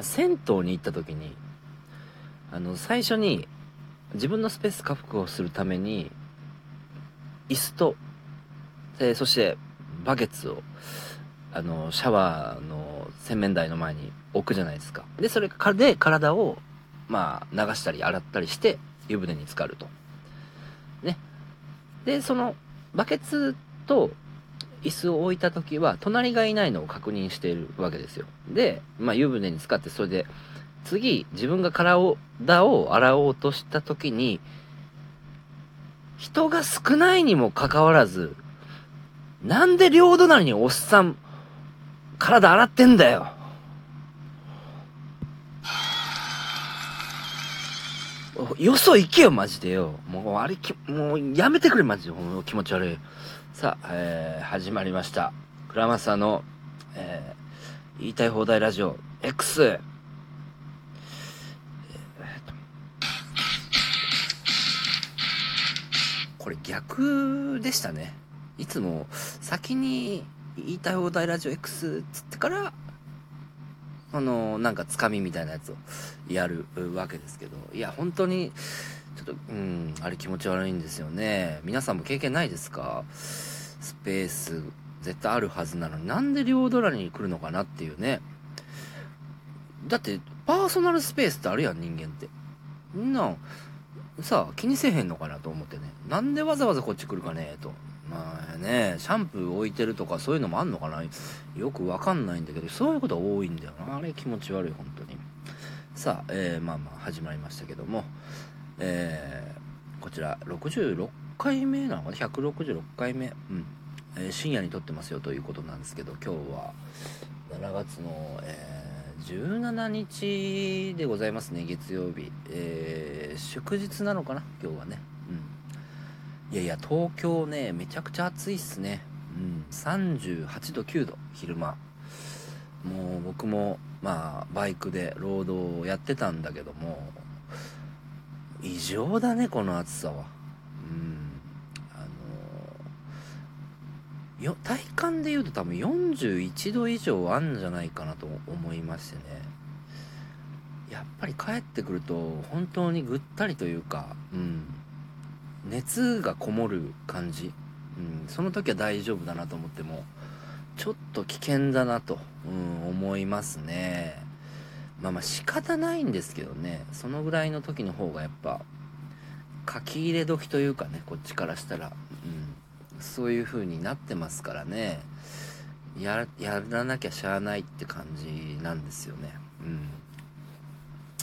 銭湯に行った時にあの最初に自分のスペース確保するために椅子と、え、そしてバケツをあのシャワーの洗面台の前に置くじゃないですか。でそれで体をまあ流したり洗ったりして湯船に浸かると。ね。でそのバケツと椅子を置いた時は隣がいないのを確認しているわけですよで、まあ、湯船に浸かってそれで次自分が体を洗おうとした時に人が少ないにもかかわらずなんで両隣におっさん体洗ってんだよよそ行けよ、マジでよ。もう、あれき、もう、やめてくれ、マジで。気持ち悪い。さあ、えー、始まりました。クラマサの、えー、言いたい放題ラジオ X。えー、これ逆でしたね。いつも先に言いたい放題ラジオ X つってから、その、なんかつかみみたいなやつをやるわけですけど、いや、本当に、ちょっと、うん、あれ気持ち悪いんですよね。皆さんも経験ないですか？ペース絶対あるはずなのになんで両隣に来るのかなっていうね。だってパーソナルスペースってあるやん人間って。みんなさあ気にせえへんのかなと思ってね。なんでわざわざこっち来るかねえと。まあねシャンプー置いてるとかそういうのもあんのかな。よくわかんないんだけどそういうこと多いんだよな。あれ気持ち悪い本当に。さあ、えー、まあまあ始まりましたけども。えー、こちら66回目なのかな？166回目、うん。えー、深夜に撮ってますよということなんですけど今日は7月の、えー、17日でございますね月曜日、えー、祝日なのかな今日はね。うん。いやいや東京ねめちゃくちゃ暑いっすね。うん。38度9度昼間。もう僕もまあバイクでロードをやってたんだけども異常だねこの暑さは。よ体感で言うと多分41度以上あんじゃないかなと思いましてね。やっぱり帰ってくると本当にぐったりというか、うん、熱がこもる感じ、うん、その時は大丈夫だなと思ってもちょっと危険だなと、うん、思いますね。まあまあ仕方ないんですけどねそのぐらいの時の方がやっぱ書き入れ時というかねこっちからしたら。そういう風になってますからね。やらなきゃしゃあないって感じなんですよね。うん。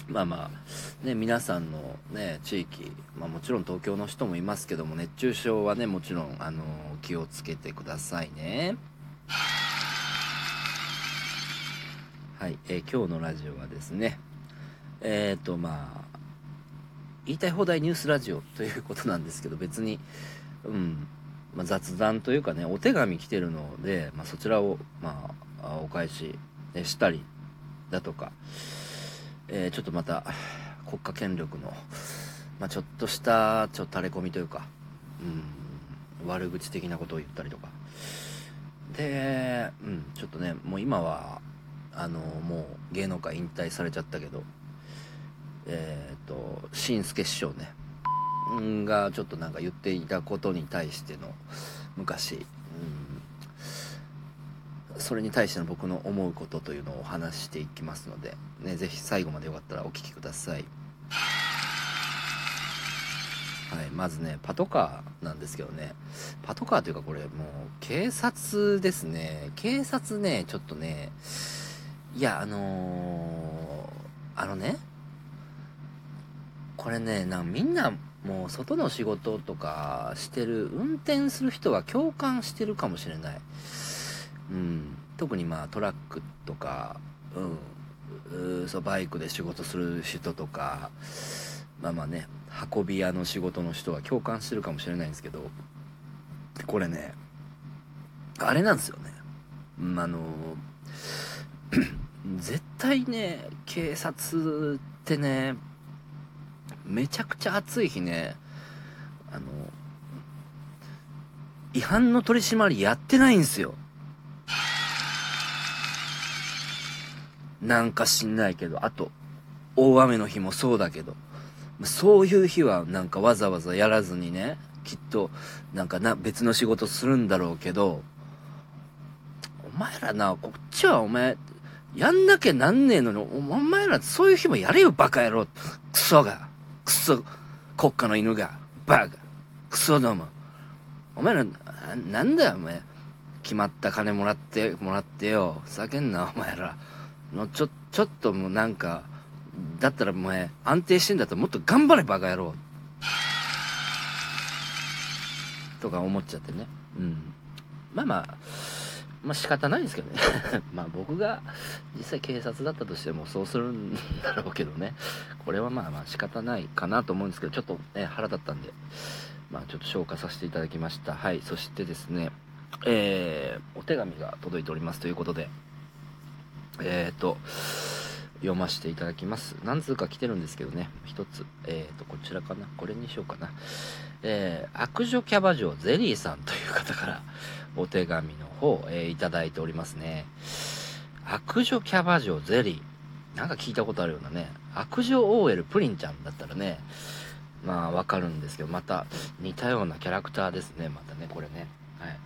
まあまあね皆さんのね地域、まあ、もちろん東京の人もいますけども熱中症はねもちろんあの気をつけてくださいね。はい、えー、今日のラジオはですねえっ、ー、とまあ言いたい放題ニュースラジオということなんですけど別にうん。まあ、雑談というかねお手紙来てるので、まあ、そちらを、まあ、お返ししたりだとか、えー、ちょっとまた国家権力の、まあ、ちょっとしたちょっと垂れ込みというか、うん、悪口的なことを言ったりとか。で、うん、ちょっとねもう今はあのもう芸能界引退されちゃったけどえっ、ー、と新助師匠ねがちょっとなんか言っていたことに対しての昔、うん、それに対しての僕の思うことというのをお話していきますので、ね、ぜひ最後までよかったらお聴きください。はい、まずね、パトカーなんですけどね、パトカーというかこれもう警察ですね。警察ね、ちょっとね、いや、あのー、あのね、これね、なみんなもう外の仕事とかしてる運転する人は共感してるかもしれない、うん、特にまあトラックとか、うん、そうバイクで仕事する人とかまあまあね運び屋の仕事の人は共感してるかもしれないんですけどこれねあれなんですよね、うん、あの 絶対ね警察ってねめちゃくちゃ暑い日ね、あの、違反の取り締まりやってないんすよ。なんか知んないけど、あと、大雨の日もそうだけど、そういう日はなんかわざわざやらずにね、きっと、なんかな、別の仕事するんだろうけど、お前らな、こっちはお前、やんなきゃなんねえのに、お前らそういう日もやれよ、バカ野郎。クソが。クソ、国家の犬が。バカ。クソども。お前ら、なんだよ、お前。決まった金もらって、もらってよ。ふざけんな、お前ら。の、ちょ、ちょっともうなんか、だったらお前、安定してんだったらもっと頑張れ、バカ野郎。とか思っちゃってね。うん。まあまあ、まあ仕方ないんですけどね まあ僕が実際警察だったとしてもそうするんだろうけどね。これはまあまあ仕方ないかなと思うんですけど、ちょっとね、腹立ったんで、まあちょっと消化させていただきました。はい。そしてですね、えー、お手紙が届いておりますということで、えーと、読ませていただきます。何通か来てるんですけどね、一つ、えーと、こちらかな。これにしようかな。えー、悪女キャバ嬢ゼリーさんという方からお手紙の方、えー、いただいておりますね。悪女キャバ嬢ゼリー。なんか聞いたことあるようなね。悪女 OL プリンちゃんだったらね、まあわかるんですけど、また似たようなキャラクターですね、またね、これね。はい。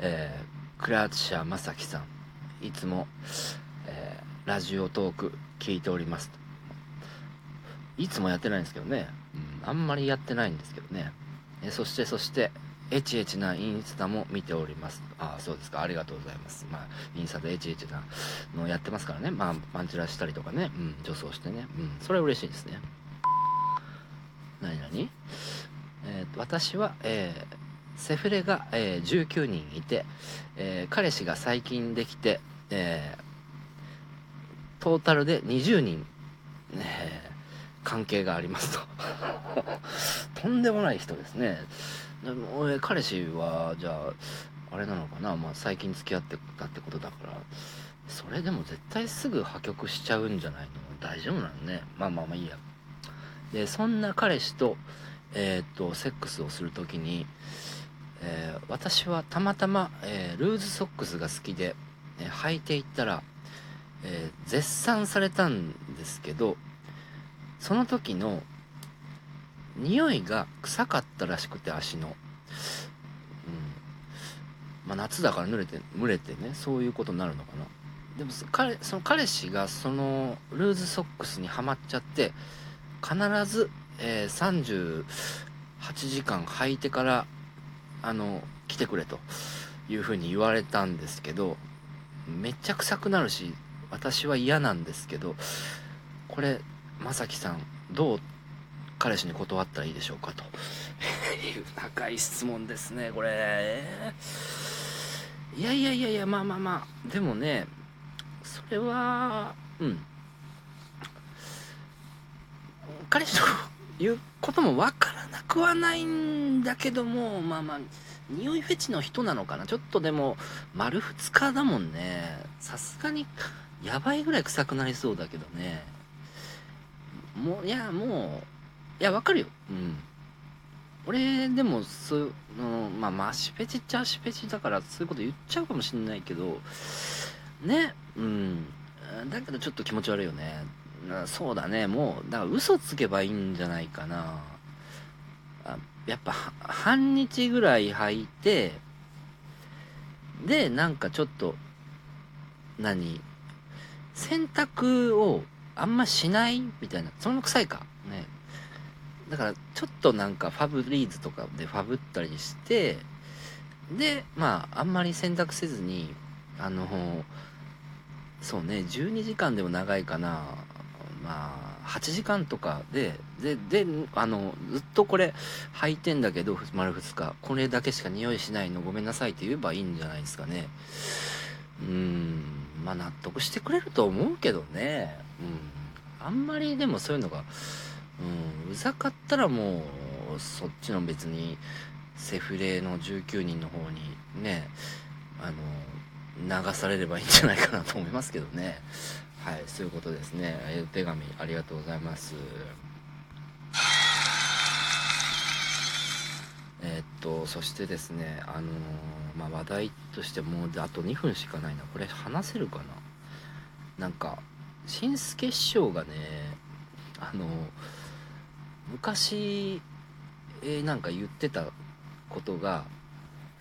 えー、クラーシャ正樹さん。いつも、えー、ラジオトーク聞いております。いつもやってないんですけどね。うん、あんまりやってないんですけどね。えそして、そして、エチエチなインスタも見ております。ああ、そうですか。ありがとうございます。まあ、インスタでエチエチなのやってますからね。まあ、パンチラしたりとかね。うん、女装してね。うん、それは嬉しいですね。何何？えー、私は、えー、セフレが、えー、19人いて、え、彼氏が最近できて、え、トータルで20人、え、関係がありますと。とんでもない人ですね。でも彼氏はじゃああれなのかな、まあ、最近付き合ってたってことだから。それでも絶対すぐ破局しちゃうんじゃないの？大丈夫なのね。まあまあまあいいや。でそんな彼氏とえー、っとセックスをする時に、えー、私はたまたま、えー、ルーズソックスが好きで、え履いていったら、え絶賛されたんですけどその時の匂いが臭かったらしくて足の、うん。まあ、夏だから濡れて蒸れてねそういうことになるのかな。でも彼その彼氏がそのルーズソックスにはまっちゃって必ず、えー、38時間履いてからあの来てくれというふうに言われたんですけどめっちゃ臭くなるし私は嫌なんですけどこれまさきさんどう彼氏に断ったらいいでしょうかと。いう高い質問ですねこれ。いやいやいやいやまあまあまあ。でもねそれはうん。彼氏ということもわからなくはないんだけどもまあまあ匂いフェチの人なのかな。ちょっとでも丸2日だもんね。さすがにやばいぐらい臭くなりそうだけどね。もういやもういや、わかるよ。うん。俺、でも、そう、まあ、まあ、しペチっちゃしペチだから、そういうこと言っちゃうかもしんないけど、ね、うん。だけど、ちょっと気持ち悪いよね。そうだね、もう、だから嘘つけばいいんじゃないかな。あやっぱ、半日ぐらい履いて、で、なんかちょっと、何？洗濯をあんましないみたいな。それも臭いか？ね。だからちょっとなんかファブリーズとかでファブったりしてでまああんまり洗濯せずにあのそうね12時間でも長いかなまあ8時間とかででであのずっとこれ履いてんだけど丸2日これだけしか匂いしないのごめんなさいって言えばいいんじゃないですかねうんまあ納得してくれると思うけどね。うん。あんまりでもそういうのがうん、うざかったらもうそっちの別にセフレの19人の方にねあの流されればいいんじゃないかなと思いますけどね。はいそういうことですね。お手紙ありがとうございますえー、っとそしてですねあのまあ、話題としてもうあと2分しかないな。これ話せるかな？なんかしんすけ師匠がねあの昔、えーなんか言ってたことが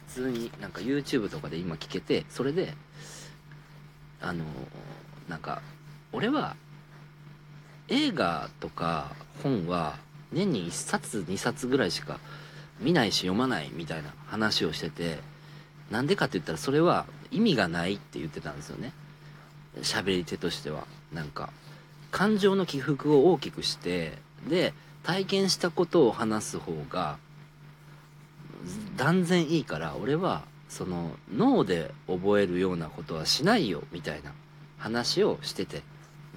普通になんか YouTube とかで今聞けてそれであのなんか俺は映画とか本は年に1冊2冊ぐらいしか見ないし読まないみたいな話をしててなんでかって言ったらそれは意味がないって言ってたんですよね。喋り手としては。なんか感情の起伏を大きくしてで体験したことを話す方が断然いいから俺はその脳で覚えるようなことはしないよみたいな話をしてて、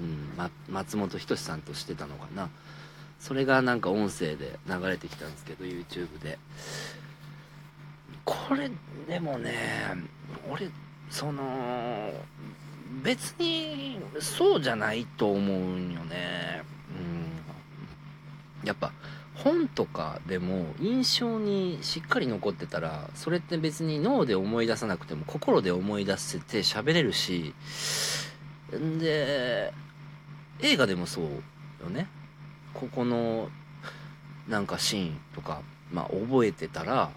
うんま、松本人志さんとしてたのかな。それがなんか音声で流れてきたんですけど YouTube で。これでもね俺その別にそうじゃないと思うんよね。うん。やっぱ本とかでも印象にしっかり残ってたらそれって別に脳で思い出さなくても心で思い出せて喋れるしんで映画でもそうよね。ここのなんかシーンとかまあ覚えてたら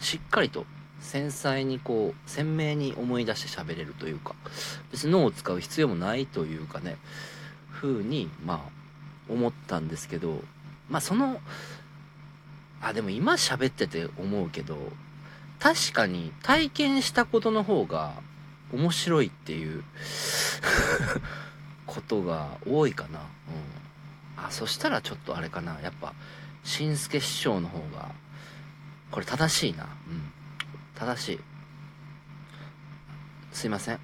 しっかりと繊細にこう鮮明に思い出して喋れるというか別に脳を使う必要もないというかね風にまあ思ったんですけどまあそのあでも今喋ってて思うけど確かに体験したことの方が面白いっていう ことが多いかな。うん。あそしたらちょっとあれかな。やっぱしんすけ師匠の方がこれ正しいな。うん。正しい。すいません。